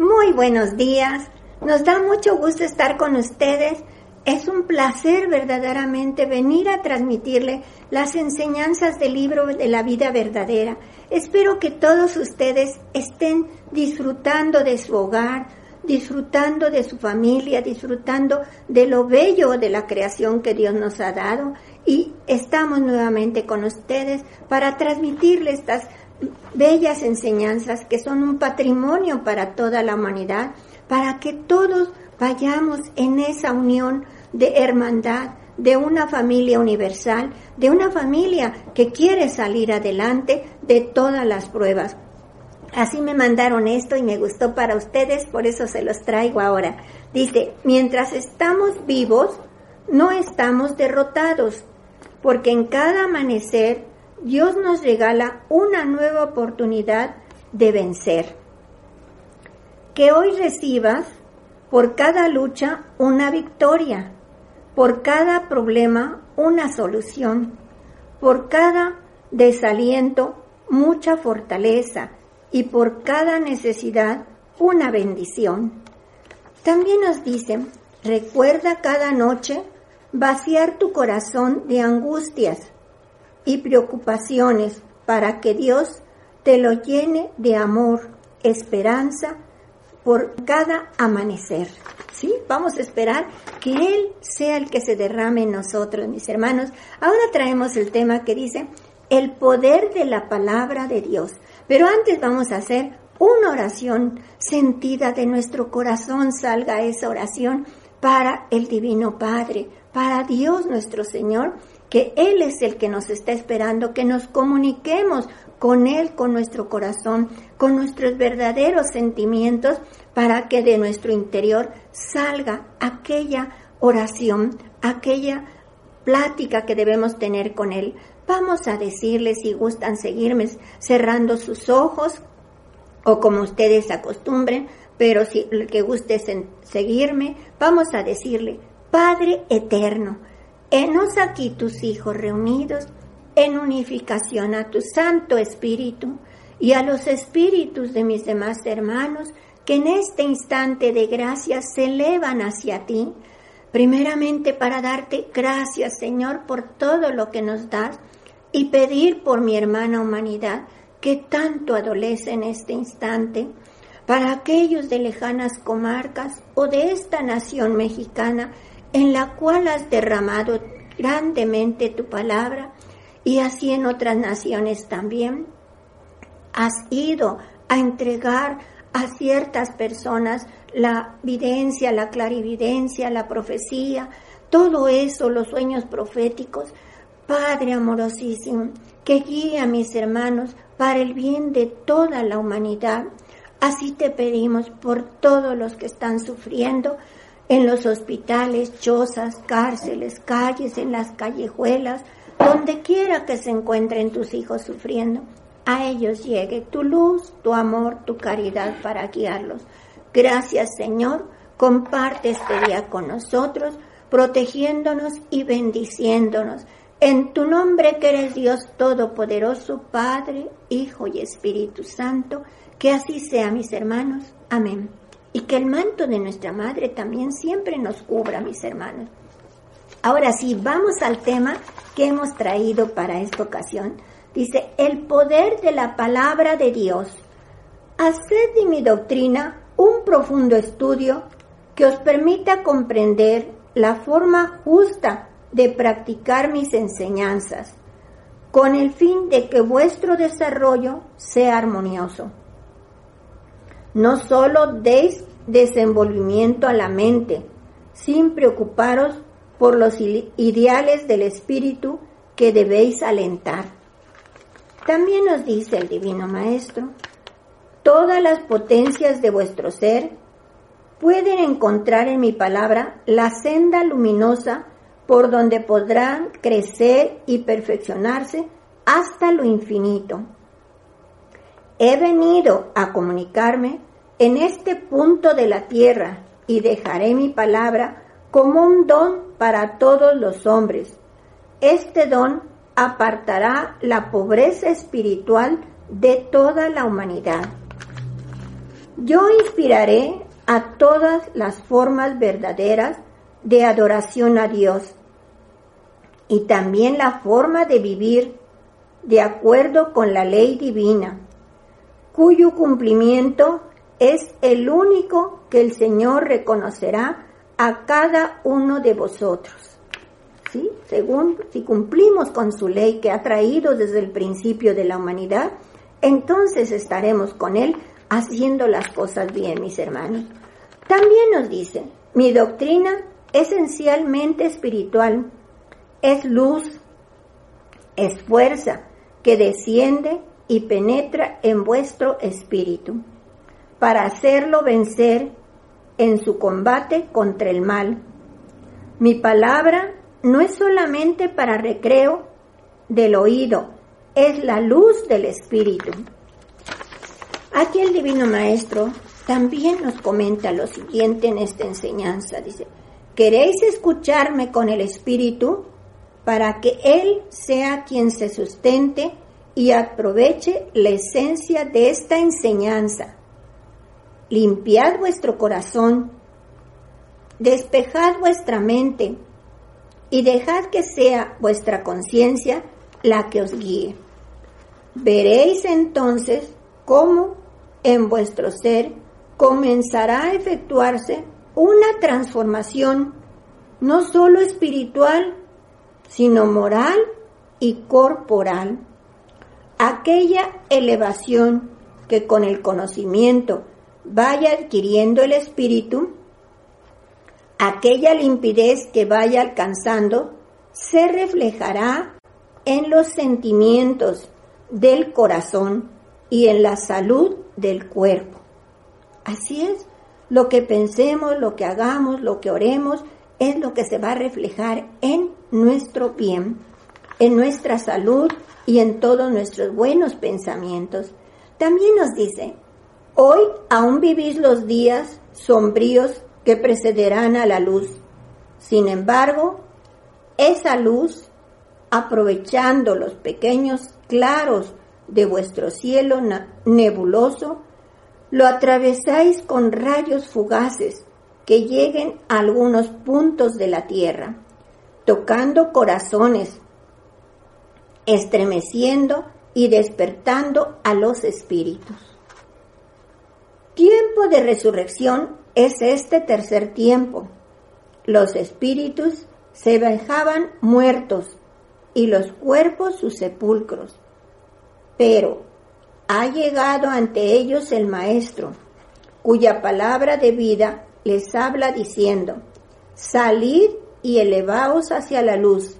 muy buenos días. Nos da mucho gusto estar con ustedes. Es un placer verdaderamente venir a transmitirle las enseñanzas del libro de la vida verdadera. Espero que todos ustedes estén disfrutando de su hogar, disfrutando de su familia, disfrutando de lo bello de la creación que Dios nos ha dado. Y estamos nuevamente con ustedes para transmitirles estas bellas enseñanzas que son un patrimonio para toda la humanidad, para que todos vayamos en esa unión de hermandad, de una familia universal, de una familia que quiere salir adelante de todas las pruebas. Así me mandaron esto y me gustó para ustedes, por eso se los traigo ahora. Dice, mientras estamos vivos, no estamos derrotados, porque en cada amanecer Dios nos regala una nueva oportunidad de vencer. Que hoy recibas por cada lucha una victoria, por cada problema una solución, por cada desaliento mucha fortaleza y por cada necesidad una bendición. También nos dice, recuerda cada noche vaciar tu corazón de angustias y preocupaciones para que Dios te lo llene de amor, esperanza por cada amanecer. ¿Sí? Vamos a esperar que Él sea el que se derrame en nosotros, mis hermanos. Ahora traemos el tema que dice el poder de la palabra de Dios. Pero antes vamos a hacer una oración sentida de nuestro corazón, salga esa oración para el Divino Padre, para Dios nuestro Señor, que Él es el que nos está esperando, que nos comuniquemos con Él, con nuestro corazón, con nuestros verdaderos sentimientos, para que de nuestro interior salga aquella oración, aquella plática que debemos tener con Él. Vamos a decirle si gustan seguirme cerrando sus ojos o como ustedes acostumbren, pero si el que guste seguirme, vamos a decirle, Padre eterno, Enos aquí tus hijos reunidos en unificación a tu Santo Espíritu y a los espíritus de mis demás hermanos que en este instante de gracia se elevan hacia ti, primeramente para darte gracias, Señor, por todo lo que nos das y pedir por mi hermana humanidad que tanto adolece en este instante, para aquellos de lejanas comarcas o de esta nación mexicana en la cual has derramado grandemente tu palabra y así en otras naciones también. Has ido a entregar a ciertas personas la videncia, la clarividencia, la profecía, todo eso, los sueños proféticos. Padre amorosísimo, que guíe a mis hermanos para el bien de toda la humanidad. Así te pedimos por todos los que están sufriendo, en los hospitales, chozas, cárceles, calles, en las callejuelas, donde quiera que se encuentren tus hijos sufriendo, a ellos llegue tu luz, tu amor, tu caridad para guiarlos. Gracias Señor, comparte este día con nosotros, protegiéndonos y bendiciéndonos. En tu nombre que eres Dios Todopoderoso, Padre, Hijo y Espíritu Santo, que así sea mis hermanos. Amén y que el manto de nuestra madre también siempre nos cubra, mis hermanos. Ahora sí, vamos al tema que hemos traído para esta ocasión. Dice, el poder de la palabra de Dios. Haced de mi doctrina un profundo estudio que os permita comprender la forma justa de practicar mis enseñanzas, con el fin de que vuestro desarrollo sea armonioso. No solo deis desenvolvimiento a la mente, sin preocuparos por los ideales del espíritu que debéis alentar. También nos dice el Divino Maestro, todas las potencias de vuestro ser pueden encontrar en mi palabra la senda luminosa por donde podrán crecer y perfeccionarse hasta lo infinito. He venido a comunicarme en este punto de la tierra y dejaré mi palabra como un don para todos los hombres. Este don apartará la pobreza espiritual de toda la humanidad. Yo inspiraré a todas las formas verdaderas de adoración a Dios y también la forma de vivir de acuerdo con la ley divina, cuyo cumplimiento es el único que el Señor reconocerá a cada uno de vosotros. ¿Sí? Según si cumplimos con su ley que ha traído desde el principio de la humanidad, entonces estaremos con Él haciendo las cosas bien, mis hermanos. También nos dice, mi doctrina esencialmente espiritual es luz, es fuerza que desciende y penetra en vuestro espíritu para hacerlo vencer en su combate contra el mal. Mi palabra no es solamente para recreo del oído, es la luz del espíritu. Aquí el Divino Maestro también nos comenta lo siguiente en esta enseñanza. Dice, ¿queréis escucharme con el espíritu para que Él sea quien se sustente y aproveche la esencia de esta enseñanza? Limpiad vuestro corazón, despejad vuestra mente y dejad que sea vuestra conciencia la que os guíe. Veréis entonces cómo en vuestro ser comenzará a efectuarse una transformación no solo espiritual, sino moral y corporal. Aquella elevación que con el conocimiento vaya adquiriendo el espíritu, aquella limpidez que vaya alcanzando, se reflejará en los sentimientos del corazón y en la salud del cuerpo. Así es, lo que pensemos, lo que hagamos, lo que oremos, es lo que se va a reflejar en nuestro bien, en nuestra salud y en todos nuestros buenos pensamientos. También nos dice, hoy aún vivís los días sombríos que precederán a la luz. Sin embargo, esa luz, aprovechando los pequeños claros de vuestro cielo nebuloso, lo atravesáis con rayos fugaces que lleguen a algunos puntos de la tierra, tocando corazones, estremeciendo y despertando a los espíritus. Tiempo de resurrección es este tercer tiempo. Los espíritus se dejaban muertos y los cuerpos sus sepulcros. Pero ha llegado ante ellos el Maestro, cuya palabra de vida les habla diciendo, salid y elevaos hacia la luz,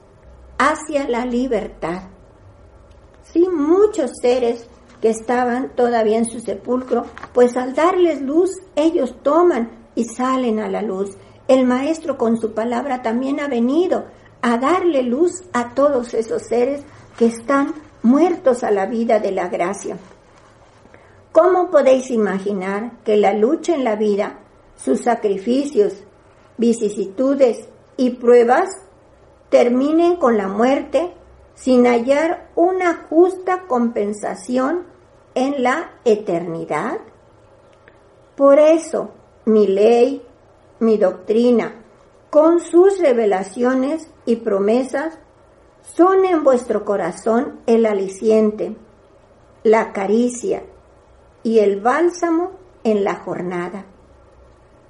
hacia la libertad. Sí, muchos seres que estaban todavía en su sepulcro, pues al darles luz, ellos toman y salen a la luz. El Maestro con su palabra también ha venido a darle luz a todos esos seres que están muertos a la vida de la gracia. ¿Cómo podéis imaginar que la lucha en la vida, sus sacrificios, vicisitudes y pruebas terminen con la muerte sin hallar una justa compensación en la eternidad? Por eso, mi ley, mi doctrina, con sus revelaciones y promesas, son en vuestro corazón el aliciente, la caricia y el bálsamo en la jornada.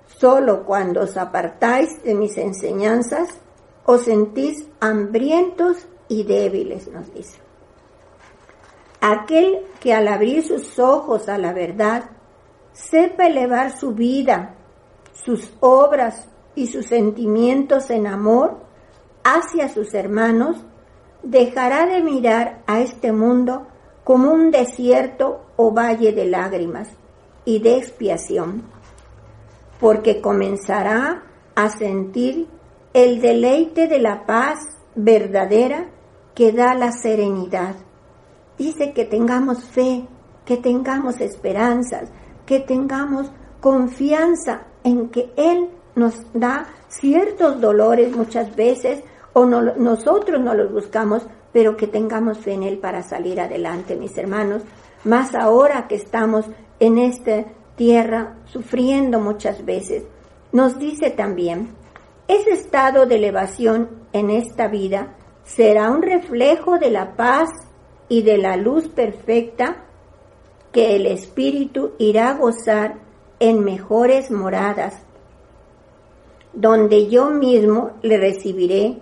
Solo cuando os apartáis de mis enseñanzas, os sentís hambrientos y débiles, nos dice. Aquel que al abrir sus ojos a la verdad, sepa elevar su vida, sus obras y sus sentimientos en amor hacia sus hermanos, dejará de mirar a este mundo como un desierto o valle de lágrimas y de expiación. porque comenzará a sentir el deleite de la paz verdadera que da la serenidad. Dice que tengamos fe, que tengamos esperanzas, que tengamos confianza en que Él nos da ciertos dolores muchas veces o nosotros no los buscamos, pero que tengamos fe en Él para salir adelante, mis hermanos. Más ahora que estamos en esta tierra sufriendo muchas veces. Nos dice también, ese estado de elevación en esta vida será un reflejo de la paz y de la luz perfecta que el Espíritu irá a gozar en mejores moradas, donde yo mismo le recibiré,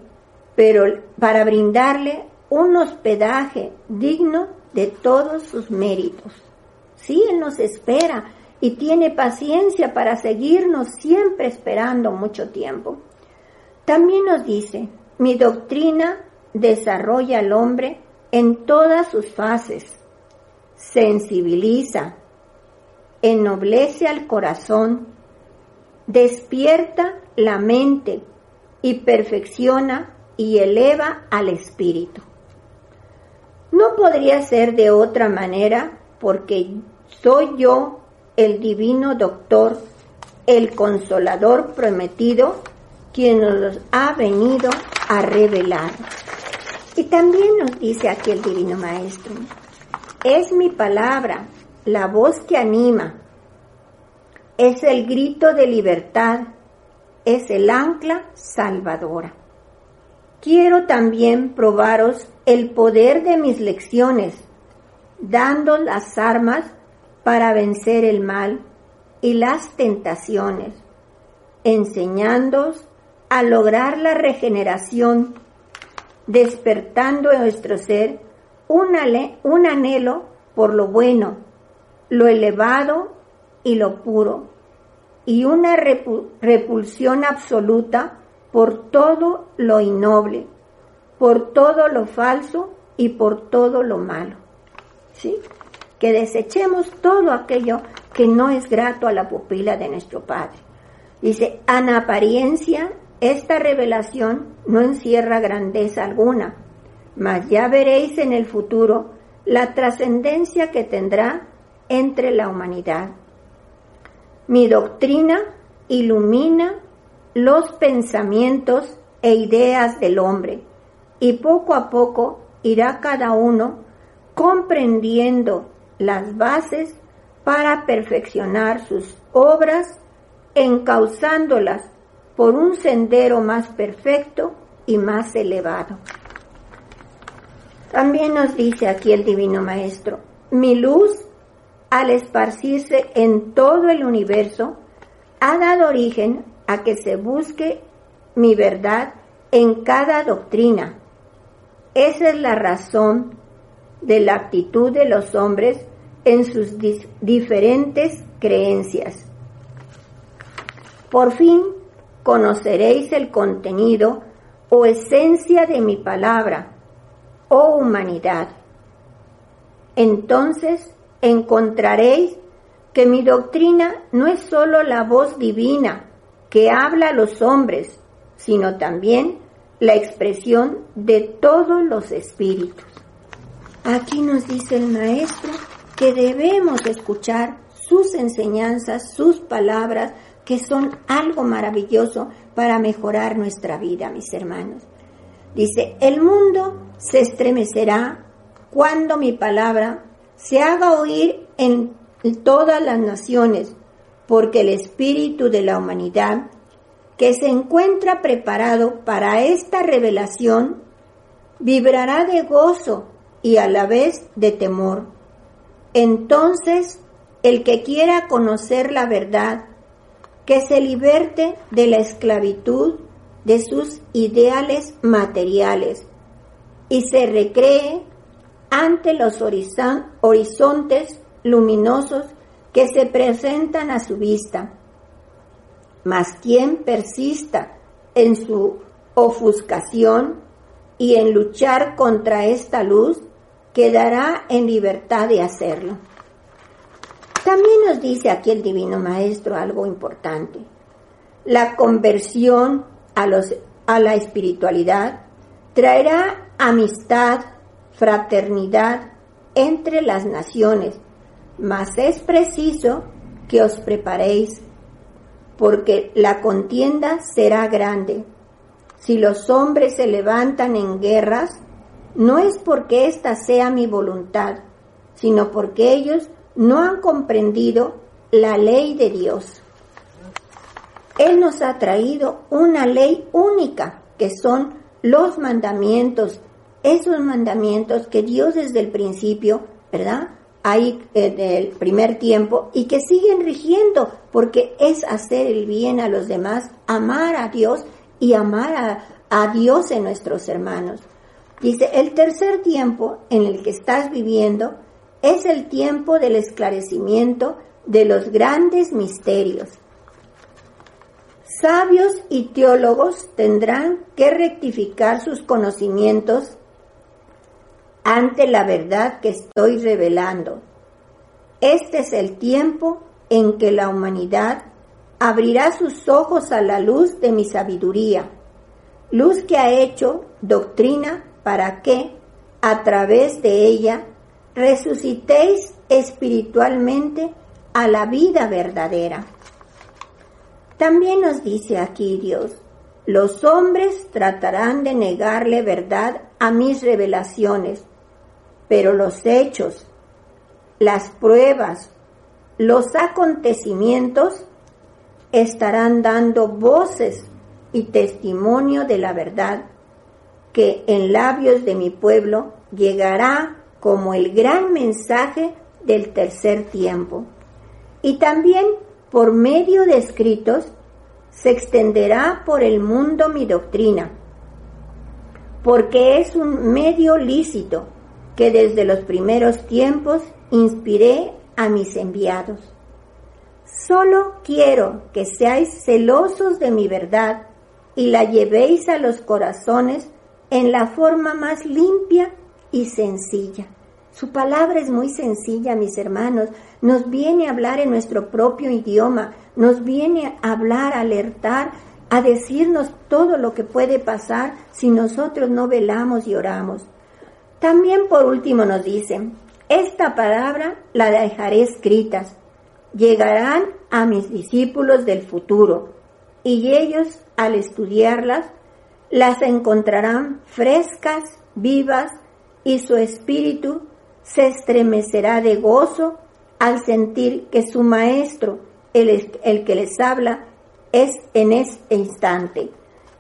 pero para brindarle un hospedaje digno de todos sus méritos. Sí, Él nos espera y tiene paciencia para seguirnos siempre esperando mucho tiempo. También nos dice, mi doctrina desarrolla al hombre en todas sus fases, sensibiliza, ennoblece al corazón, despierta la mente y perfecciona y eleva al espíritu. No podría ser de otra manera porque soy yo el divino doctor, el consolador prometido, quien nos ha venido a revelar. Y también nos dice aquí el divino maestro, es mi palabra, la voz que anima, es el grito de libertad, es el ancla salvadora. Quiero también probaros el poder de mis lecciones, dando las armas para vencer el mal y las tentaciones, enseñándoos a lograr la regeneración, despertando en nuestro ser un, anhelo por lo bueno, lo elevado y lo puro, y una repulsión absoluta por todo lo innoble, por todo lo falso y por todo lo malo. ¿Sí? Que desechemos todo aquello que no es grato a la pupila de nuestro Padre. Dice, en apariencia, esta revelación no encierra grandeza alguna, mas ya veréis en el futuro la trascendencia que tendrá entre la humanidad. Mi doctrina ilumina los pensamientos e ideas del hombre y poco a poco irá cada uno comprendiendo las bases para perfeccionar sus obras, encauzándolas por un sendero más perfecto y más elevado. También nos dice aquí el Divino Maestro, mi luz, al esparcirse en todo el universo, ha dado origen a que se busque mi verdad en cada doctrina, esa es la razón de la actitud de los hombres en sus diferentes creencias. Por fin conoceréis el contenido o esencia de mi palabra, oh humanidad. Entonces encontraréis que mi doctrina no es sólo la voz divina que habla a los hombres, sino también la expresión de todos los espíritus. Aquí nos dice el maestro que debemos escuchar sus enseñanzas, sus palabras, que son algo maravilloso para mejorar nuestra vida, mis hermanos. Dice, el mundo se estremecerá cuando mi palabra se haga oír en todas las naciones, porque el espíritu de la humanidad que se encuentra preparado para esta revelación vibrará de gozo y a la vez de temor. Entonces, el que quiera conocer la verdad, que se liberte de la esclavitud de sus ideales materiales y se recree ante los horizontes luminosos que se presentan a su vista mas quien persista en su ofuscación y en luchar contra esta luz, quedará en libertad de hacerlo. También nos dice aquí el Divino Maestro algo importante. La conversión a, a la espiritualidad traerá amistad, fraternidad entre las naciones, mas es preciso que os preparéis, porque la contienda será grande. Si los hombres se levantan en guerras, no es porque esta sea mi voluntad, sino porque ellos no han comprendido la ley de Dios. Él nos ha traído una ley única, que son los mandamientos, esos mandamientos que Dios desde el principio, ¿verdad? Ahí el primer tiempo y que siguen rigiendo, porque es hacer el bien a los demás, amar a Dios y amar a, a Dios en nuestros hermanos. Dice, el tercer tiempo en el que estás viviendo es el tiempo del esclarecimiento de los grandes misterios. Sabios y teólogos tendrán que rectificar sus conocimientos ante la verdad que estoy revelando. Este es el tiempo en que la humanidad abrirá sus ojos a la luz de mi sabiduría, luz que ha hecho doctrina para que, a través de ella, resucitéis espiritualmente a la vida verdadera. También nos dice aquí Dios, los hombres tratarán de negarle verdad a mis revelaciones, pero los hechos, las pruebas, los acontecimientos estarán dando voces y testimonio de la verdad que en labios de mi pueblo llegará como el gran mensaje del tercer tiempo. Y también por medio de escritos se extenderá por el mundo mi doctrina, porque es un medio lícito que desde los primeros tiempos inspiré a mis enviados. Solo quiero que seáis celosos de mi verdad y la llevéis a los corazones en la forma más limpia y sencilla. Su palabra es muy sencilla, mis hermanos. Nos viene a hablar en nuestro propio idioma, nos viene a hablar, a alertar, a decirnos todo lo que puede pasar si nosotros no velamos y oramos. También por último nos dice, esta palabra la dejaré escritas, llegarán a mis discípulos del futuro, y ellos al estudiarlas las encontrarán frescas, vivas, y su espíritu se estremecerá de gozo al sentir que su maestro, el, el que les habla, es en este instante,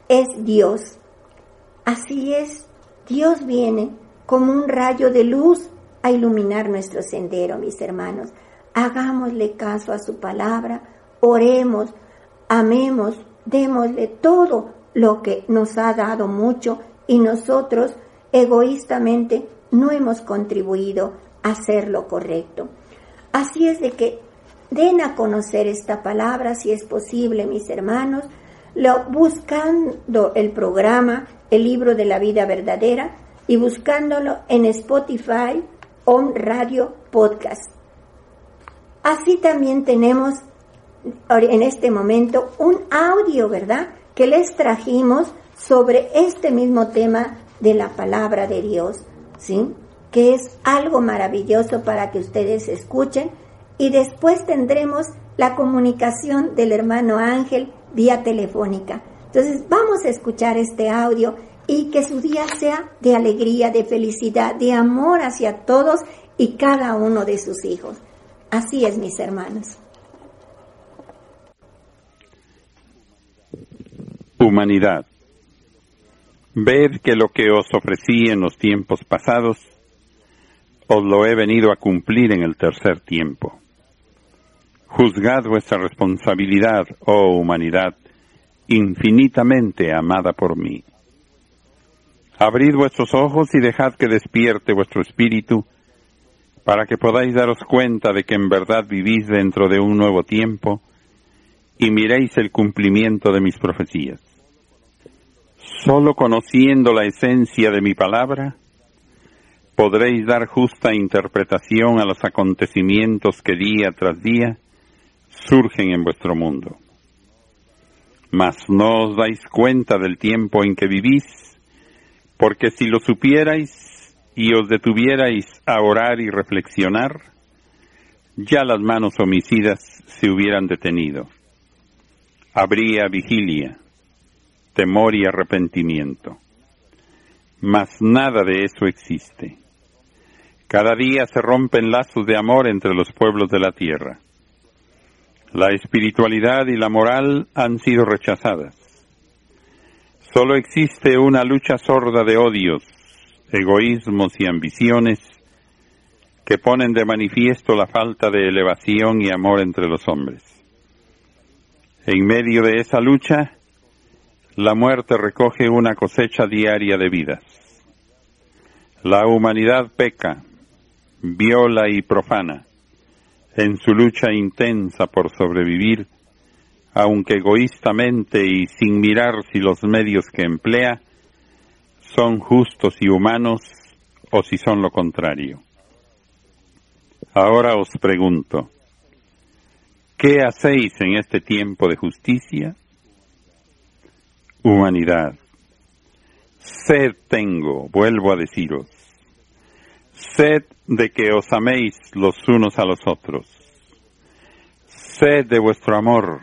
es Dios. Así es, Dios viene como un rayo de luz a iluminar nuestro sendero, mis hermanos. Hagámosle caso a su palabra, oremos, amemos, démosle todo lo que nos ha dado mucho y nosotros egoístamente no hemos contribuido a hacer lo correcto. Así es de que den a conocer esta palabra si es posible, mis hermanos, lo, buscando el programa El libro de la vida verdadera y buscándolo en Spotify o Radio Podcast. Así también tenemos en este momento un audio, ¿verdad? Que les trajimos sobre este mismo tema de la palabra de Dios, ¿sí? Que es algo maravilloso para que ustedes escuchen y después tendremos la comunicación del hermano Ángel vía telefónica. Entonces vamos a escuchar este audio y que su día sea de alegría, de felicidad, de amor hacia todos y cada uno de sus hijos. Así es, mis hermanos. Humanidad. Ved que lo que os ofrecí en los tiempos pasados, os lo he venido a cumplir en el tercer tiempo. Juzgad vuestra responsabilidad, oh humanidad, infinitamente amada por mí. Abrid vuestros ojos y dejad que despierte vuestro espíritu, para que podáis daros cuenta de que en verdad vivís dentro de un nuevo tiempo, y miréis el cumplimiento de mis profecías. Solo conociendo la esencia de mi palabra, podréis dar justa interpretación a los acontecimientos que día tras día surgen en vuestro mundo. Mas no os dais cuenta del tiempo en que vivís, porque si lo supierais y os detuvierais a orar y reflexionar, ya las manos homicidas se hubieran detenido. Habría vigilia, temor y arrepentimiento. Mas nada de eso existe. Cada día se rompen lazos de amor entre los pueblos de la tierra. La espiritualidad y la moral han sido rechazadas. Solo existe una lucha sorda de odios, egoísmos y ambiciones que ponen de manifiesto la falta de elevación y amor entre los hombres. En medio de esa lucha, la muerte recoge una cosecha diaria de vidas. La humanidad peca, viola y profana, en su lucha intensa por sobrevivir, aunque egoístamente y sin mirar si los medios que emplea son justos y humanos o si son lo contrario. Ahora os pregunto, ¿qué hacéis en este tiempo de justicia? Humanidad, sed tengo, vuelvo a deciros, Sed de que os améis los unos a los otros. Sed de vuestro amor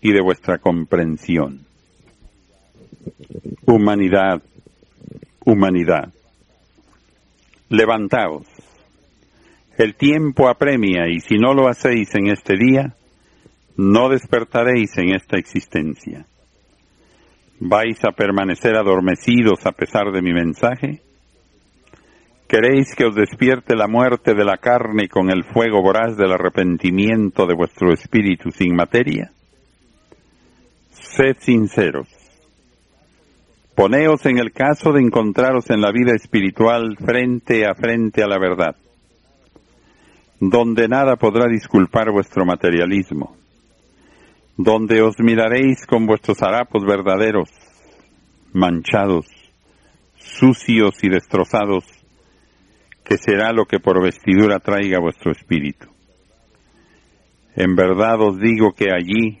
y de vuestra comprensión. Humanidad, humanidad. Levantaos. El tiempo apremia y si no lo hacéis en este día, no despertaréis en esta existencia. ¿Vais a permanecer adormecidos a pesar de mi mensaje? ¿Queréis que os despierte la muerte de la carne con el fuego voraz del arrepentimiento de vuestro espíritu sin materia? Sed sinceros. Poneos en el caso de encontraros en la vida espiritual frente a frente a la verdad, donde nada podrá disculpar vuestro materialismo, donde os miraréis con vuestros harapos verdaderos, manchados, sucios y destrozados, que será lo que por vestidura traiga vuestro espíritu. En verdad os digo que allí,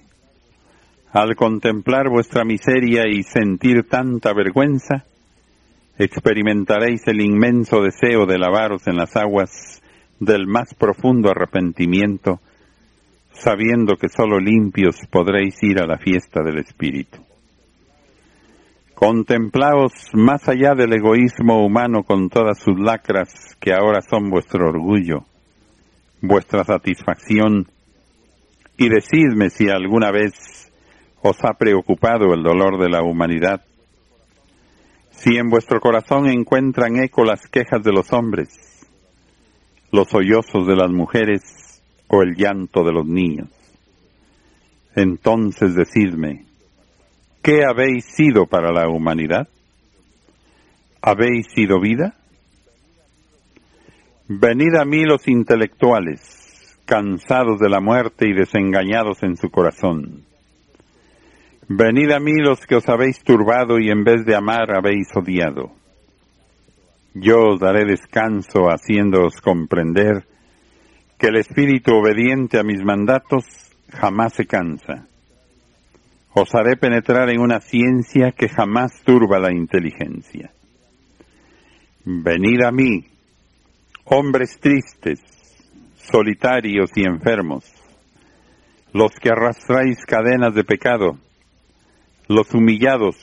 al contemplar vuestra miseria y sentir tanta vergüenza, experimentaréis el inmenso deseo de lavaros en las aguas del más profundo arrepentimiento, sabiendo que sólo limpios podréis ir a la fiesta del Espíritu. Contemplaos más allá del egoísmo humano con todas sus lacras que ahora son vuestro orgullo, vuestra satisfacción, y decidme si alguna vez os ha preocupado el dolor de la humanidad, si en vuestro corazón encuentran eco las quejas de los hombres, los sollozos de las mujeres o el llanto de los niños. Entonces decidme, ¿Qué habéis sido para la humanidad? ¿Habéis sido vida? Venid a mí los intelectuales, cansados de la muerte y desengañados en su corazón. Venid a mí los que os habéis turbado y en vez de amar habéis odiado. Yo os daré descanso haciéndoos comprender que el espíritu obediente a mis mandatos jamás se cansa os haré penetrar en una ciencia que jamás turba la inteligencia. Venid a mí, hombres tristes, solitarios y enfermos, los que arrastráis cadenas de pecado, los humillados,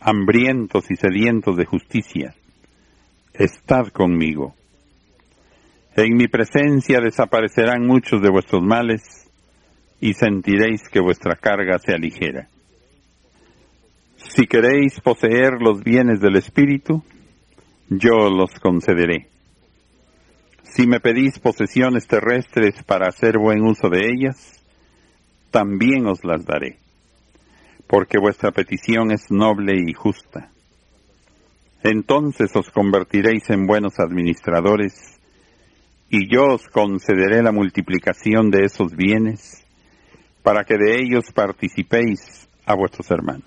hambrientos y sedientos de justicia, estad conmigo. En mi presencia desaparecerán muchos de vuestros males, y sentiréis que vuestra carga se aligera. Si queréis poseer los bienes del Espíritu, yo los concederé. Si me pedís posesiones terrestres para hacer buen uso de ellas, también os las daré, porque vuestra petición es noble y justa. Entonces os convertiréis en buenos administradores, y yo os concederé la multiplicación de esos bienes para que de ellos participéis a vuestros hermanos.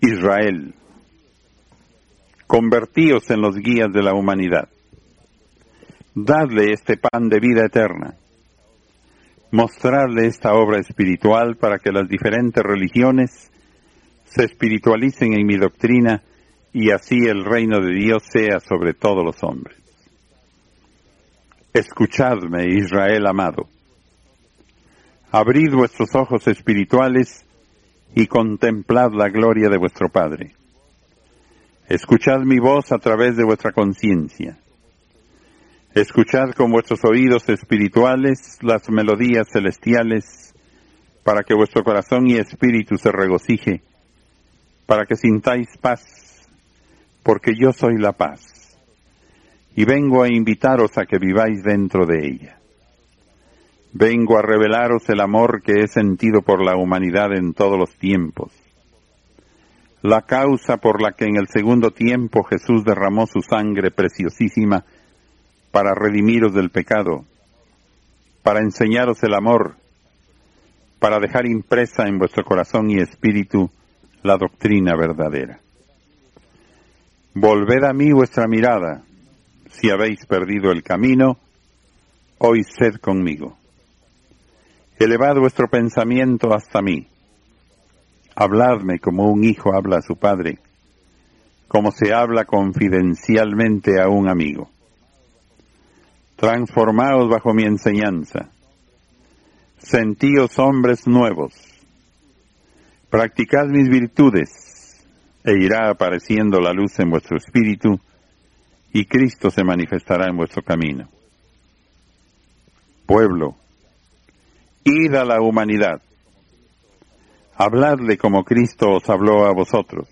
Israel, Convertíos en los guías de la humanidad. Dadle este pan de vida eterna. Mostrarle esta obra espiritual para que las diferentes religiones se espiritualicen en mi doctrina y así el reino de Dios sea sobre todos los hombres. Escuchadme, Israel amado. Abrid vuestros ojos espirituales y contemplad la gloria de vuestro Padre. Escuchad mi voz a través de vuestra conciencia. Escuchad con vuestros oídos espirituales las melodías celestiales para que vuestro corazón y espíritu se regocije, para que sintáis paz, porque yo soy la paz, y vengo a invitaros a que viváis dentro de ella. Vengo a revelaros el amor que he sentido por la humanidad en todos los tiempos. La causa por la que en el segundo tiempo Jesús derramó su sangre preciosísima para redimiros del pecado, para enseñaros el amor, para dejar impresa en vuestro corazón y espíritu la doctrina verdadera. Volved a mí vuestra mirada, si habéis perdido el camino, hoy sed conmigo. Elevad vuestro pensamiento hasta mí. Habladme como un hijo habla a su padre, como se habla confidencialmente a un amigo. Transformaos bajo mi enseñanza. Sentíos hombres nuevos. Practicad mis virtudes, e irá apareciendo la luz en vuestro espíritu, y Cristo se manifestará en vuestro camino. Pueblo, Id a la humanidad. Habladle como Cristo os habló a vosotros,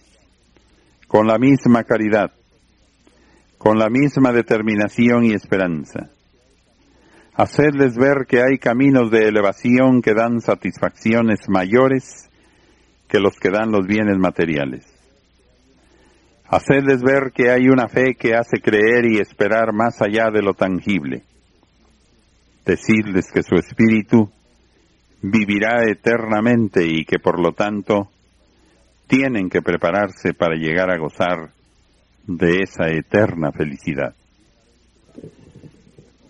con la misma caridad, con la misma determinación y esperanza. Hacedles ver que hay caminos de elevación que dan satisfacciones mayores que los que dan los bienes materiales. Hacedles ver que hay una fe que hace creer y esperar más allá de lo tangible. Decidles que su espíritu vivirá eternamente y que por lo tanto tienen que prepararse para llegar a gozar de esa eterna felicidad.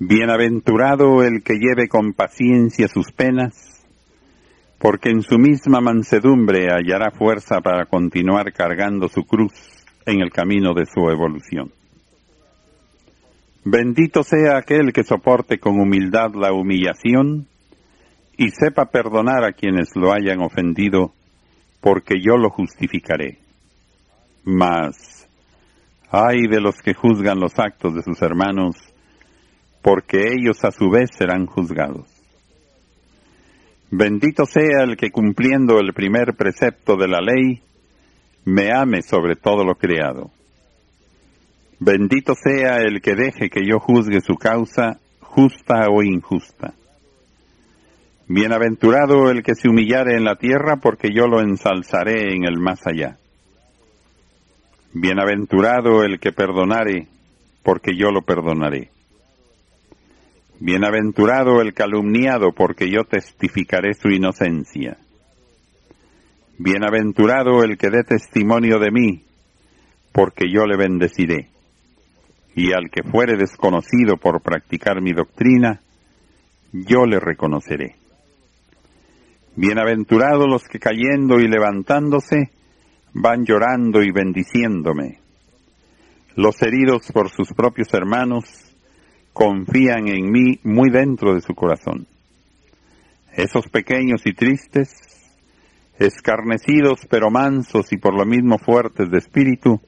Bienaventurado el que lleve con paciencia sus penas, porque en su misma mansedumbre hallará fuerza para continuar cargando su cruz en el camino de su evolución. Bendito sea aquel que soporte con humildad la humillación, y sepa perdonar a quienes lo hayan ofendido, porque yo lo justificaré. Mas, ay de los que juzgan los actos de sus hermanos, porque ellos a su vez serán juzgados. Bendito sea el que cumpliendo el primer precepto de la ley, me ame sobre todo lo creado. Bendito sea el que deje que yo juzgue su causa, justa o injusta. Bienaventurado el que se humillare en la tierra, porque yo lo ensalzaré en el más allá. Bienaventurado el que perdonare, porque yo lo perdonaré. Bienaventurado el calumniado, porque yo testificaré su inocencia. Bienaventurado el que dé testimonio de mí, porque yo le bendeciré. Y al que fuere desconocido por practicar mi doctrina, yo le reconoceré. Bienaventurados los que cayendo y levantándose van llorando y bendiciéndome. Los heridos por sus propios hermanos confían en mí muy dentro de su corazón. Esos pequeños y tristes, escarnecidos pero mansos y por lo mismo fuertes de espíritu,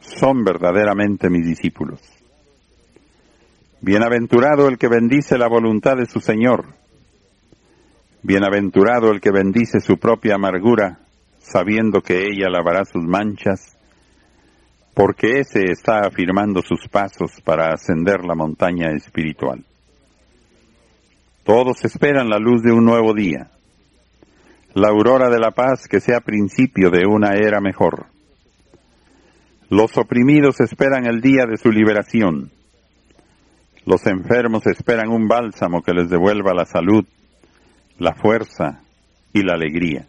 son verdaderamente mis discípulos. Bienaventurado el que bendice la voluntad de su Señor, Bienaventurado el que bendice su propia amargura, sabiendo que ella lavará sus manchas, porque ese está afirmando sus pasos para ascender la montaña espiritual. Todos esperan la luz de un nuevo día, la aurora de la paz que sea principio de una era mejor. Los oprimidos esperan el día de su liberación. Los enfermos esperan un bálsamo que les devuelva la salud la fuerza y la alegría.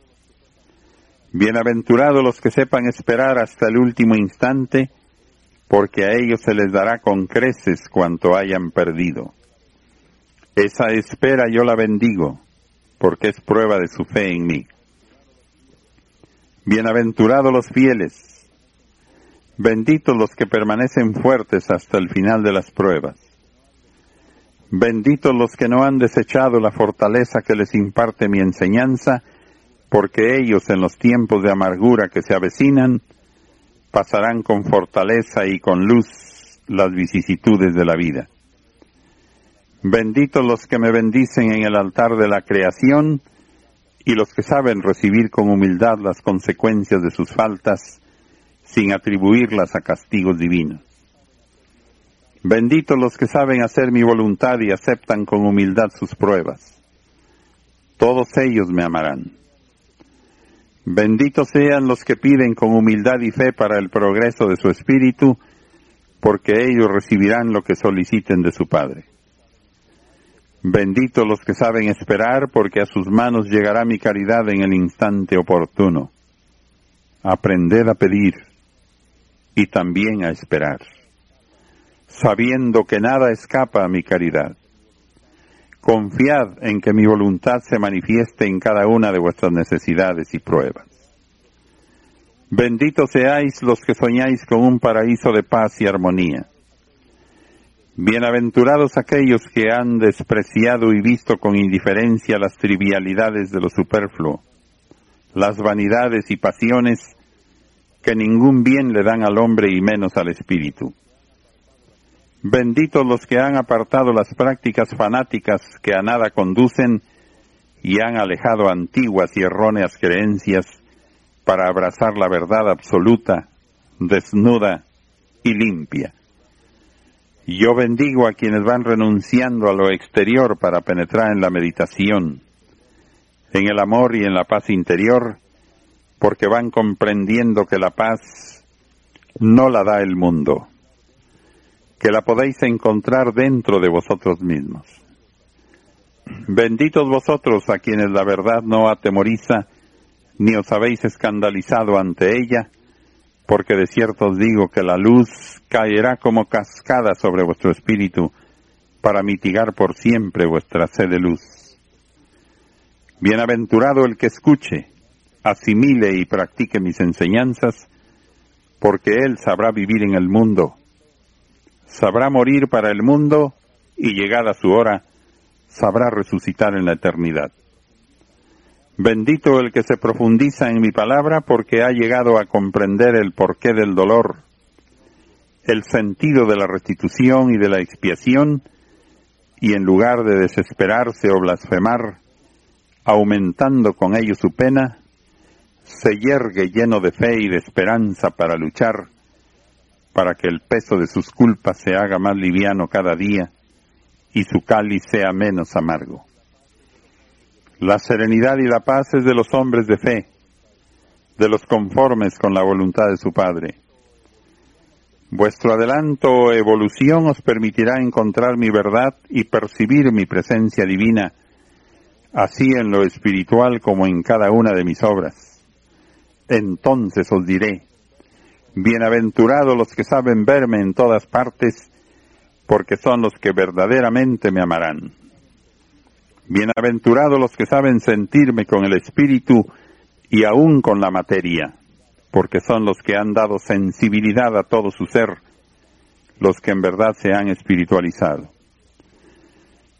Bienaventurados los que sepan esperar hasta el último instante porque a ellos se les dará con creces cuanto hayan perdido. Esa espera yo la bendigo, porque es prueba de su fe en mí. Bienaventurados los fieles, benditos los que permanecen fuertes hasta el final de las pruebas. Benditos los que no han desechado la fortaleza que les imparte mi enseñanza, porque ellos en los tiempos de amargura que se avecinan, pasarán con fortaleza y con luz las vicisitudes de la vida. Benditos los que me bendicen en el altar de la creación y los que saben recibir con humildad las consecuencias de sus faltas sin atribuirlas a castigos divinos. Benditos los que saben hacer mi voluntad y aceptan con humildad sus pruebas. Todos ellos me amarán. Benditos sean los que piden con humildad y fe para el progreso de su espíritu, porque ellos recibirán lo que soliciten de su Padre. Benditos los que saben esperar, porque a sus manos llegará mi caridad en el instante oportuno. Aprended a pedir y también a esperar, sabiendo que nada escapa a mi caridad. Confiad en que mi voluntad se manifieste en cada una de vuestras necesidades y pruebas. Benditos seáis los que soñáis con un paraíso de paz y armonía. Bienaventurados aquellos que han despreciado y visto con indiferencia las trivialidades de lo superfluo, las vanidades y pasiones que ningún bien le dan al hombre y menos al espíritu. Benditos los que han apartado las prácticas fanáticas que a nada conducen y han alejado antiguas y erróneas creencias para abrazar la verdad absoluta, desnuda y limpia. Yo bendigo a quienes van renunciando a lo exterior para penetrar en la meditación, en el amor y en la paz interior, porque van comprendiendo que la paz no la da el mundo que la podéis encontrar dentro de vosotros mismos. Benditos vosotros a quienes la verdad no atemoriza, ni os habéis escandalizado ante ella, porque de cierto os digo que la luz caerá como cascada sobre vuestro espíritu para mitigar por siempre vuestra sed de luz. Bienaventurado el que escuche, asimile y practique mis enseñanzas, porque él sabrá vivir en el mundo sabrá morir para el mundo y llegada su hora, sabrá resucitar en la eternidad. Bendito el que se profundiza en mi palabra porque ha llegado a comprender el porqué del dolor, el sentido de la restitución y de la expiación, y en lugar de desesperarse o blasfemar, aumentando con ello su pena, se yergue lleno de fe y de esperanza para luchar para que el peso de sus culpas se haga más liviano cada día y su cáliz sea menos amargo. La serenidad y la paz es de los hombres de fe, de los conformes con la voluntad de su Padre. Vuestro adelanto o evolución os permitirá encontrar mi verdad y percibir mi presencia divina, así en lo espiritual como en cada una de mis obras. Entonces os diré, Bienaventurados los que saben verme en todas partes, porque son los que verdaderamente me amarán. Bienaventurados los que saben sentirme con el espíritu y aún con la materia, porque son los que han dado sensibilidad a todo su ser, los que en verdad se han espiritualizado.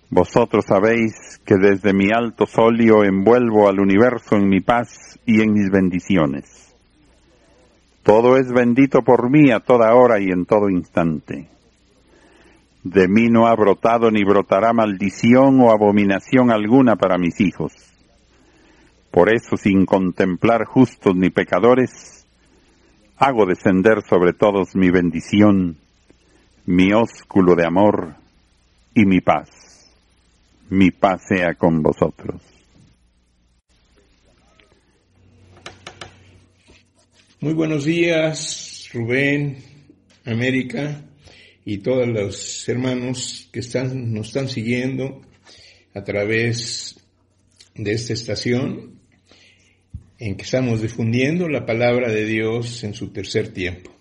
Vosotros sabéis que desde mi alto solio envuelvo al universo en mi paz y en mis bendiciones. Todo es bendito por mí a toda hora y en todo instante. De mí no ha brotado ni brotará maldición o abominación alguna para mis hijos. Por eso, sin contemplar justos ni pecadores, hago descender sobre todos mi bendición, mi ósculo de amor y mi paz. Mi paz sea con vosotros. Muy buenos días, Rubén, América y todos los hermanos que están, nos están siguiendo a través de esta estación en que estamos difundiendo la palabra de Dios en su tercer tiempo.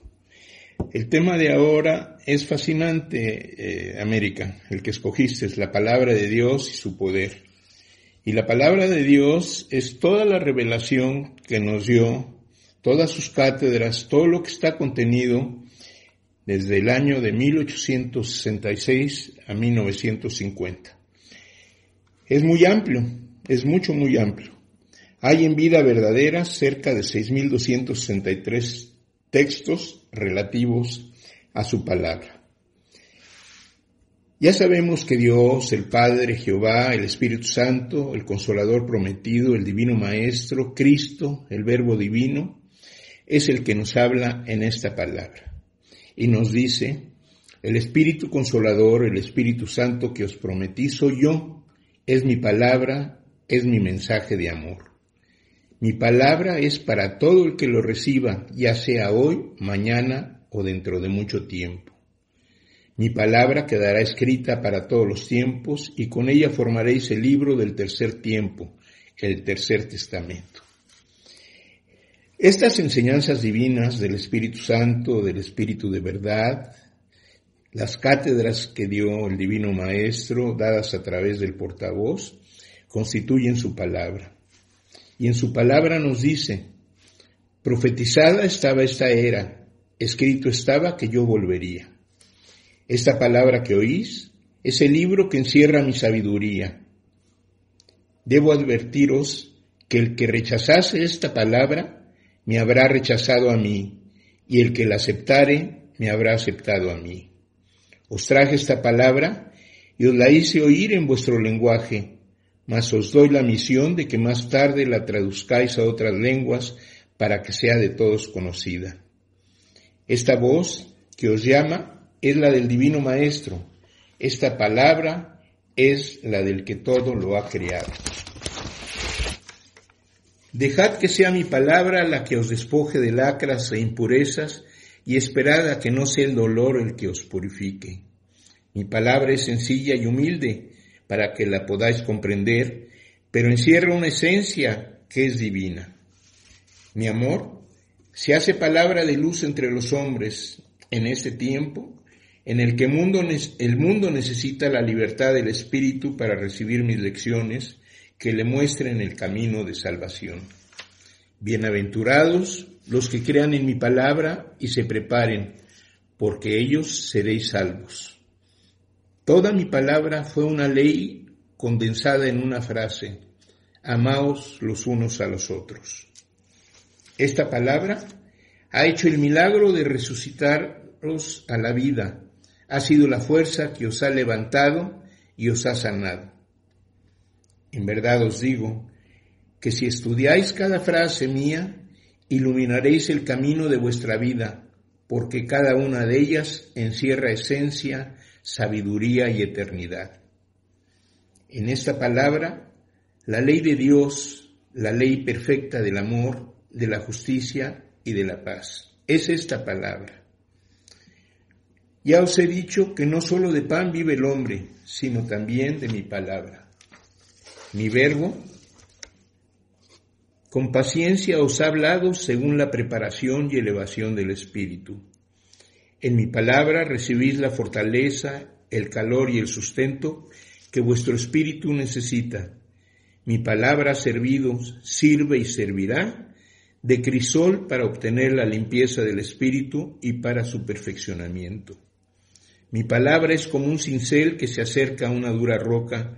El tema de ahora es fascinante, eh, América, el que escogiste, es la palabra de Dios y su poder. Y la palabra de Dios es toda la revelación que nos dio, todas sus cátedras, todo lo que está contenido desde el año de 1866 a 1950. Es muy amplio, es mucho, muy amplio. Hay en vida verdadera cerca de 6.263 textos relativos a su palabra. Ya sabemos que Dios, el Padre, Jehová, el Espíritu Santo, el Consolador prometido, el Divino Maestro, Cristo, el Verbo Divino, es el que nos habla en esta palabra. Y nos dice, el Espíritu Consolador, el Espíritu Santo que os prometí soy yo, es mi palabra, es mi mensaje de amor. Mi palabra es para todo el que lo reciba, ya sea hoy, mañana o dentro de mucho tiempo. Mi palabra quedará escrita para todos los tiempos y con ella formaréis el libro del tercer tiempo, el tercer testamento. Estas enseñanzas divinas del Espíritu Santo, del Espíritu de verdad, las cátedras que dio el Divino Maestro, dadas a través del portavoz, constituyen su palabra. Y en su palabra nos dice, profetizada estaba esta era, escrito estaba que yo volvería. Esta palabra que oís es el libro que encierra mi sabiduría. Debo advertiros que el que rechazase esta palabra me habrá rechazado a mí, y el que la aceptare me habrá aceptado a mí. Os traje esta palabra y os la hice oír en vuestro lenguaje, mas os doy la misión de que más tarde la traduzcáis a otras lenguas para que sea de todos conocida. Esta voz que os llama es la del Divino Maestro. Esta palabra es la del que todo lo ha creado. Dejad que sea mi palabra la que os despoje de lacras e impurezas y esperad a que no sea el dolor el que os purifique. Mi palabra es sencilla y humilde, para que la podáis comprender, pero encierra una esencia que es divina. Mi amor se hace palabra de luz entre los hombres en este tiempo en el que el mundo, necesita la libertad del Espíritu para recibir mis lecciones que le muestren el camino de salvación. Bienaventurados los que crean en mi palabra y se preparen, porque ellos seréis salvos. Toda mi palabra fue una ley condensada en una frase, amaos los unos a los otros. Esta palabra ha hecho el milagro de resucitaros a la vida, ha sido la fuerza que os ha levantado y os ha sanado. En verdad os digo que si estudiáis cada frase mía, iluminaréis el camino de vuestra vida, porque cada una de ellas encierra esencia, sabiduría y eternidad. En esta palabra, la ley de Dios, la ley perfecta del amor, de la justicia y de la paz. Es esta palabra. Ya os he dicho que no solo de pan vive el hombre, sino también de mi palabra. Mi verbo, con paciencia os ha hablado según la preparación y elevación del Espíritu en mi palabra recibís la fortaleza, el calor y el sustento que vuestro espíritu necesita. Mi palabra ha servido, sirve y servirá de crisol para obtener la limpieza del espíritu y para su perfeccionamiento. Mi palabra es como un cincel que se acerca a una dura roca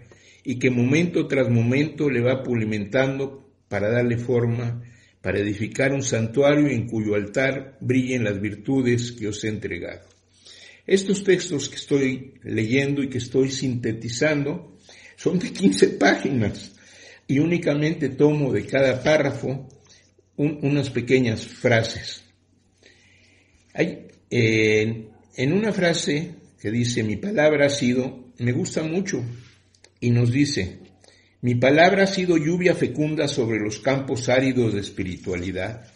y que momento tras momento le va pulimentando para darle forma para edificar un santuario en cuyo altar brillen las virtudes que os he entregado. Estos textos que estoy leyendo y que estoy sintetizando son de 15 páginas y únicamente tomo de cada párrafo unas pequeñas frases. Hay, en una frase que dice, mi palabra ha sido, me gusta mucho, y nos dice, mi palabra ha sido lluvia fecunda sobre los campos áridos de espiritualidad.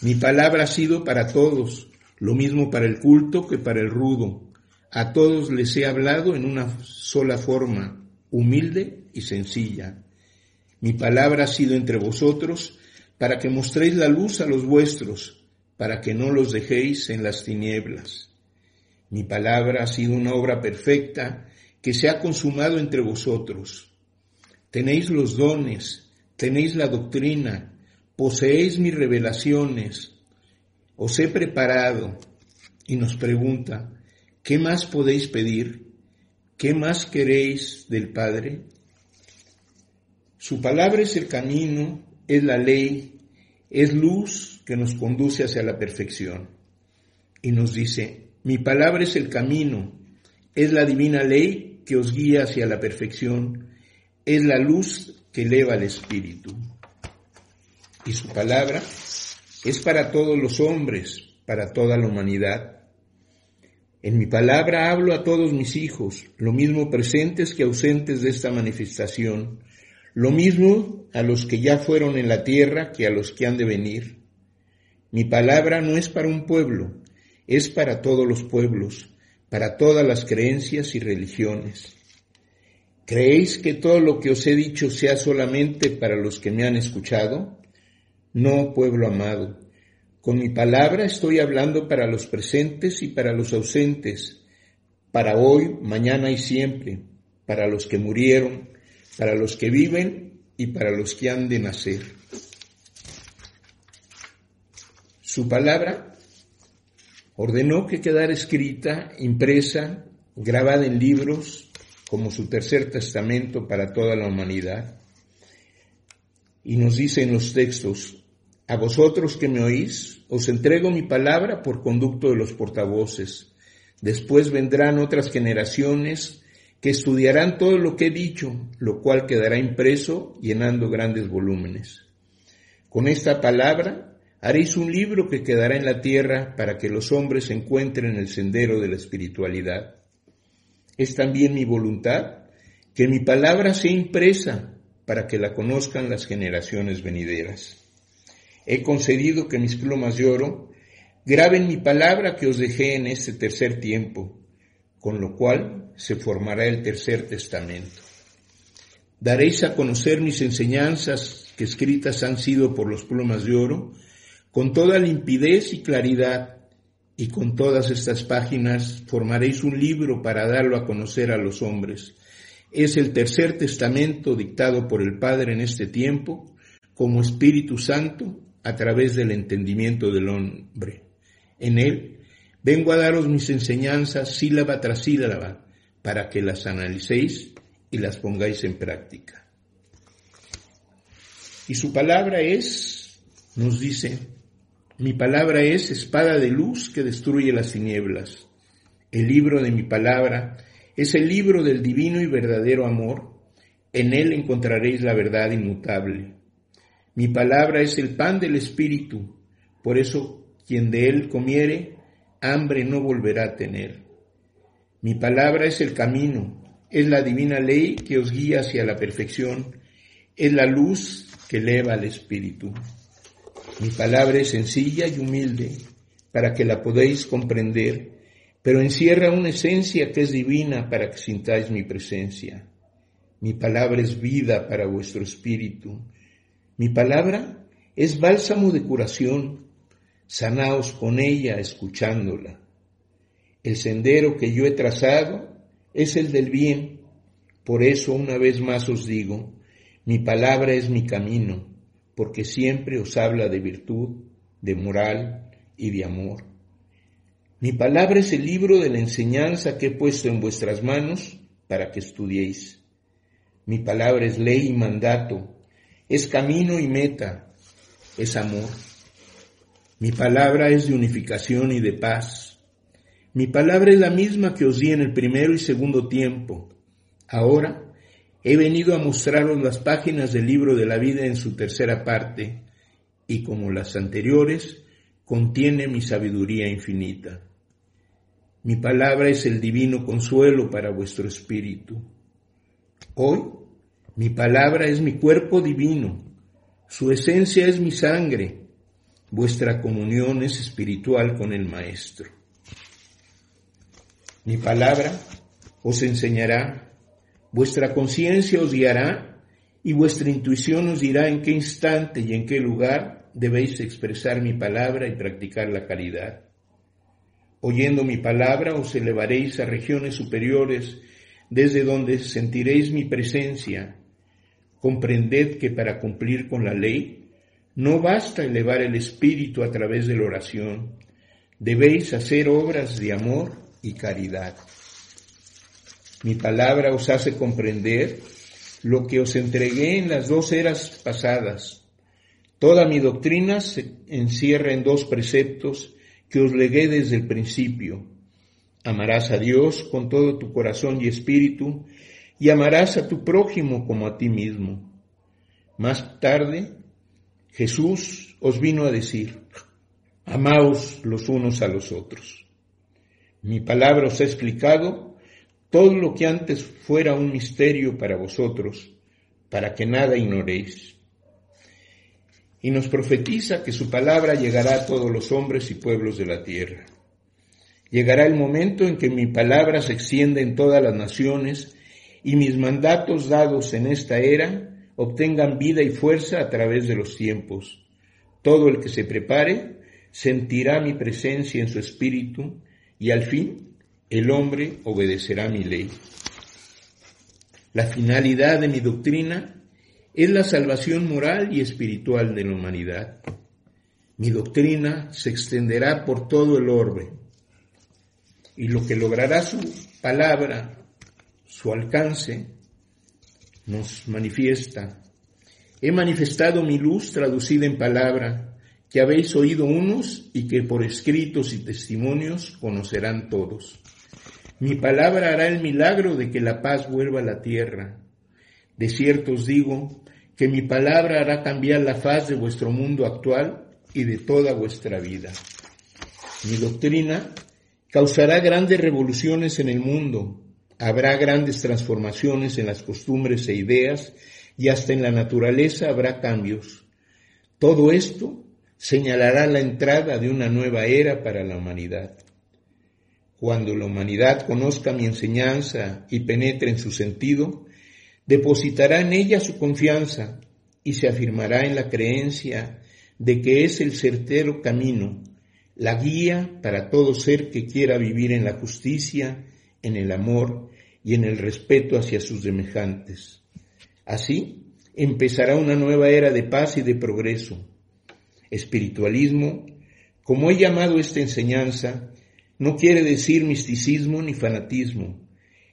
Mi palabra ha sido para todos, lo mismo para el culto que para el rudo. A todos les he hablado en una sola forma, humilde y sencilla. Mi palabra ha sido entre vosotros para que mostréis la luz a los vuestros, para que no los dejéis en las tinieblas. Mi palabra ha sido una obra perfecta que se ha consumado entre vosotros. Tenéis los dones, tenéis la doctrina, poseéis mis revelaciones, os he preparado. Y nos pregunta, ¿qué más podéis pedir? ¿Qué más queréis del Padre? Su palabra es el camino, es la ley, es luz que nos conduce hacia la perfección. Y nos dice, mi palabra es el camino, es la divina ley que os guía hacia la perfección, es la luz que eleva al espíritu. Y su palabra es para todos los hombres, para toda la humanidad. En mi palabra hablo a todos mis hijos, lo mismo presentes que ausentes de esta manifestación, lo mismo a los que ya fueron en la tierra que a los que han de venir. Mi palabra no es para un pueblo, es para todos los pueblos, para todas las creencias y religiones. ¿Creéis que todo lo que os he dicho sea solamente para los que me han escuchado? No, pueblo amado, con mi palabra estoy hablando para los presentes y para los ausentes, para hoy, mañana y siempre, para los que murieron, para los que viven y para los que han de nacer. Su palabra ordenó que quedara escrita, impresa, grabada en libros, como su tercer testamento para toda la humanidad. Y nos dice en los textos, a vosotros que me oís, os entrego mi palabra por conducto de los portavoces. Después vendrán otras generaciones que estudiarán todo lo que he dicho, lo cual quedará impreso llenando grandes volúmenes. Con esta palabra haréis un libro que quedará en la tierra para que los hombres encuentren el sendero de la espiritualidad. Es también mi voluntad que mi palabra sea impresa para que la conozcan las generaciones venideras. He concedido que mis plumas de oro graben mi palabra que os dejé en este tercer tiempo, con lo cual se formará el tercer testamento. Daréis a conocer mis enseñanzas que escritas han sido por los plumas de oro, con toda limpidez y claridad, y con todas estas páginas formaréis un libro para darlo a conocer a los hombres. Es el tercer testamento dictado por el Padre en este tiempo, como Espíritu Santo, a través del entendimiento del hombre. En él Vengo a daros mis enseñanzas sílaba tras sílaba para que las analicéis y las pongáis en práctica. Y su palabra es, nos dice, mi palabra es espada de luz que destruye las tinieblas. El libro de mi palabra es el libro del divino y verdadero amor. En él encontraréis la verdad inmutable. Mi palabra es el pan del Espíritu. Por eso quien de él comiere hambre no volverá a tener. Mi palabra es el camino, es la divina ley que os guía hacia la perfección, es la luz que eleva al espíritu. Mi palabra es sencilla y humilde para que la podéis comprender, pero encierra una esencia que es divina para que sintáis mi presencia. Mi palabra es vida para vuestro espíritu. Mi palabra es bálsamo de curación sanaos con ella escuchándola. El sendero que yo he trazado es el del bien, por eso una vez más os digo, mi palabra es mi camino, porque siempre os habla de virtud, de moral y de amor. Mi palabra es el libro de la enseñanza que he puesto en vuestras manos para que estudiéis. Mi palabra es ley y mandato, es camino y meta, es amor. Mi palabra es de unificación y de paz. Mi palabra es la misma que os di en el primero y segundo tiempo. Ahora he venido a mostraros las páginas del libro de la vida en su tercera parte, y como las anteriores, contiene mi sabiduría infinita. Mi palabra es el divino consuelo para vuestro espíritu. Hoy, mi palabra es mi cuerpo divino, su esencia es mi sangre, vuestra comunión es espiritual con el Maestro. Mi palabra os enseñará, vuestra conciencia os guiará y vuestra intuición os dirá en qué instante y en qué lugar debéis expresar mi palabra y practicar la caridad. Oyendo mi palabra os elevaréis a regiones superiores desde donde sentiréis mi presencia. Comprended que para cumplir con la ley no basta elevar el espíritu a través de la oración, debéis hacer obras de amor y caridad. Mi palabra os hace comprender lo que os entregué en las dos eras pasadas. Toda mi doctrina se encierra en dos preceptos que os legué desde el principio. Amarás a Dios con todo tu corazón y espíritu y amarás a tu prójimo como a ti mismo. Más tarde, Jesús os vino a decir, amaos los unos a los otros. Mi palabra os ha explicado todo lo que antes fuera un misterio para vosotros, para que nada ignoréis. Y nos profetiza que su palabra llegará a todos los hombres y pueblos de la tierra. Llegará el momento en que mi palabra se extienda en todas las naciones y mis mandatos dados en esta era obtengan vida y fuerza a través de los tiempos. Todo el que se prepare sentirá mi presencia en su espíritu y al fin el hombre obedecerá mi ley. La finalidad de mi doctrina es la salvación moral y espiritual de la humanidad. Mi doctrina se extenderá por todo el orbe y lo que logrará su palabra, su alcance, nos manifiesta. He manifestado mi luz traducida en palabra, que habéis oído unos y que por escritos y testimonios conocerán todos. Mi palabra hará el milagro de que la paz vuelva a la tierra. De cierto os digo que mi palabra hará cambiar la faz de vuestro mundo actual y de toda vuestra vida. Mi doctrina causará grandes revoluciones en el mundo, habrá grandes transformaciones en las costumbres e ideas y hasta en la naturaleza habrá cambios. Todo esto señalará la entrada de una nueva era para la humanidad. Cuando la humanidad conozca mi enseñanza y penetre en su sentido, depositará en ella su confianza y se afirmará en la creencia de que es el certero camino, la guía para todo ser que quiera vivir en la justicia, en el amor y en el respeto hacia sus semejantes. Así empezará una nueva era de paz y de progreso, Espiritualismo, como he llamado esta enseñanza, no quiere decir misticismo ni fanatismo.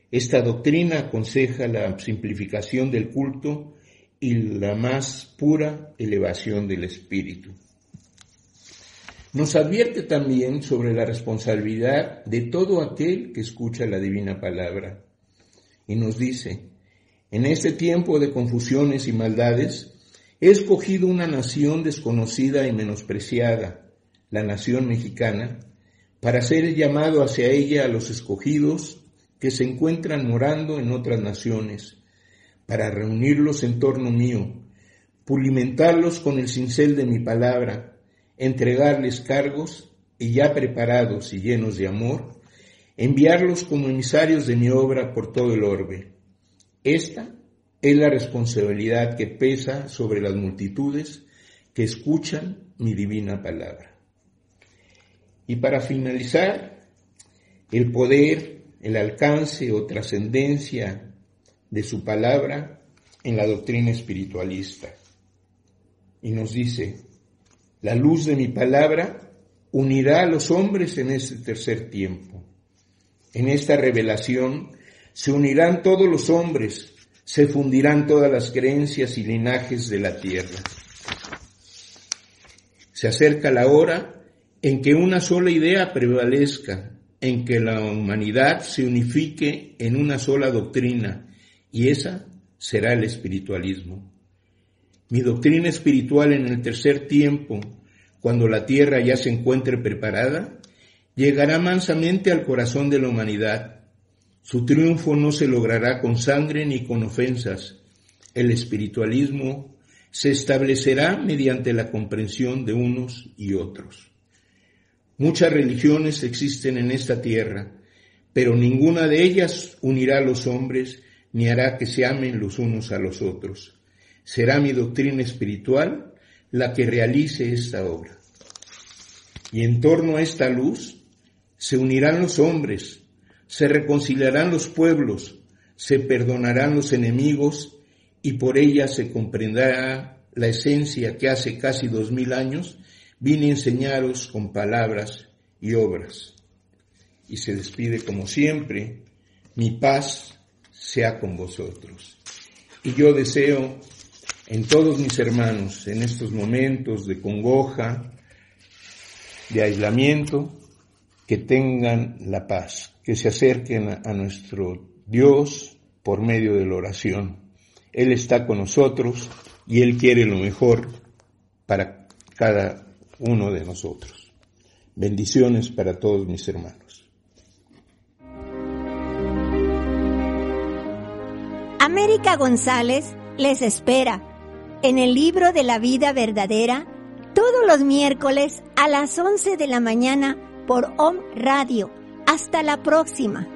Esta doctrina aconseja la simplificación del culto y la más pura elevación del espíritu. Nos advierte también sobre la responsabilidad de todo aquel que escucha la divina palabra. Y nos dice, en este tiempo de confusiones y maldades, He escogido una nación desconocida y menospreciada, la nación mexicana, para ser llamado hacia ella a los escogidos que se encuentran morando en otras naciones, para reunirlos en torno mío, pulimentarlos con el cincel de mi palabra, entregarles cargos y ya preparados y llenos de amor, enviarlos como emisarios de mi obra por todo el orbe. Esta es la responsabilidad que pesa sobre las multitudes que escuchan mi divina palabra. Y para finalizar, el poder, el alcance o trascendencia de su palabra en la doctrina espiritualista. Y nos dice, la luz de mi palabra unirá a los hombres en este tercer tiempo. En esta revelación se unirán todos los hombres se fundirán todas las creencias y linajes de la tierra. Se acerca la hora en que una sola idea prevalezca, en que la humanidad se unifique en una sola doctrina, y esa será el espiritualismo. Mi doctrina espiritual en el tercer tiempo, cuando la tierra ya se encuentre preparada, llegará mansamente al corazón de la humanidad su triunfo no se logrará con sangre ni con ofensas. El espiritualismo se establecerá mediante la comprensión de unos y otros. Muchas religiones existen en esta tierra, pero ninguna de ellas unirá a los hombres ni hará que se amen los unos a los otros. Será mi doctrina espiritual la que realice esta obra. Y en torno a esta luz se unirán los hombres, se reconciliarán los pueblos, se perdonarán los enemigos y por ella se comprenderá la esencia que hace casi dos mil años vine a enseñaros con palabras y obras. Y se despide como siempre, mi paz sea con vosotros. Y yo deseo en todos mis hermanos, en estos momentos de congoja, de aislamiento, que tengan la paz, que se acerquen a nuestro Dios por medio de la oración. Él está con nosotros y Él quiere lo mejor para cada uno de nosotros. Bendiciones para todos mis hermanos. América González les espera en el libro de la vida verdadera todos los miércoles a las 11 de la mañana por OM Radio. Hasta la próxima.